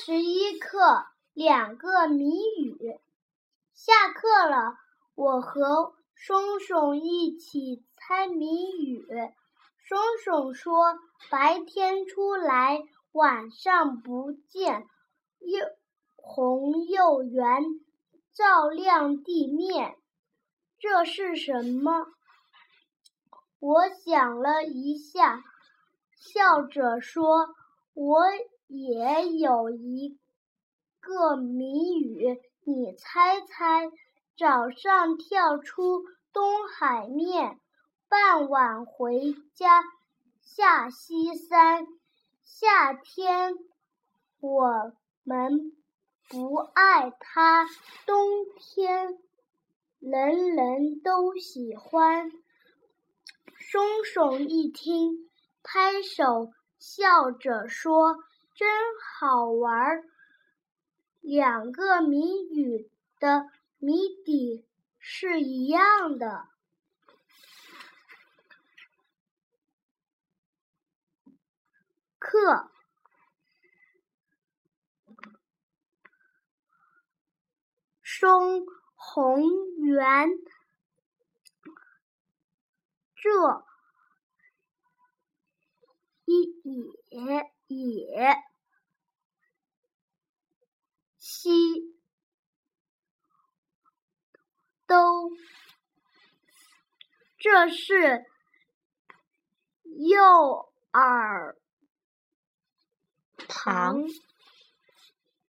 十一课，两个谜语。下课了，我和松松一起猜谜语。松松说：“白天出来，晚上不见，又红又圆，照亮地面。这是什么？”我想了一下，笑着说：“我。”也有一个谜语，你猜猜：早上跳出东海面，傍晚回家下西山。夏天我们不爱它，冬天人人都喜欢。松松一听，拍手笑着说。真好玩，两个谜语的谜底是一样的。课，松红圆，这一也。也西都，这是右耳旁。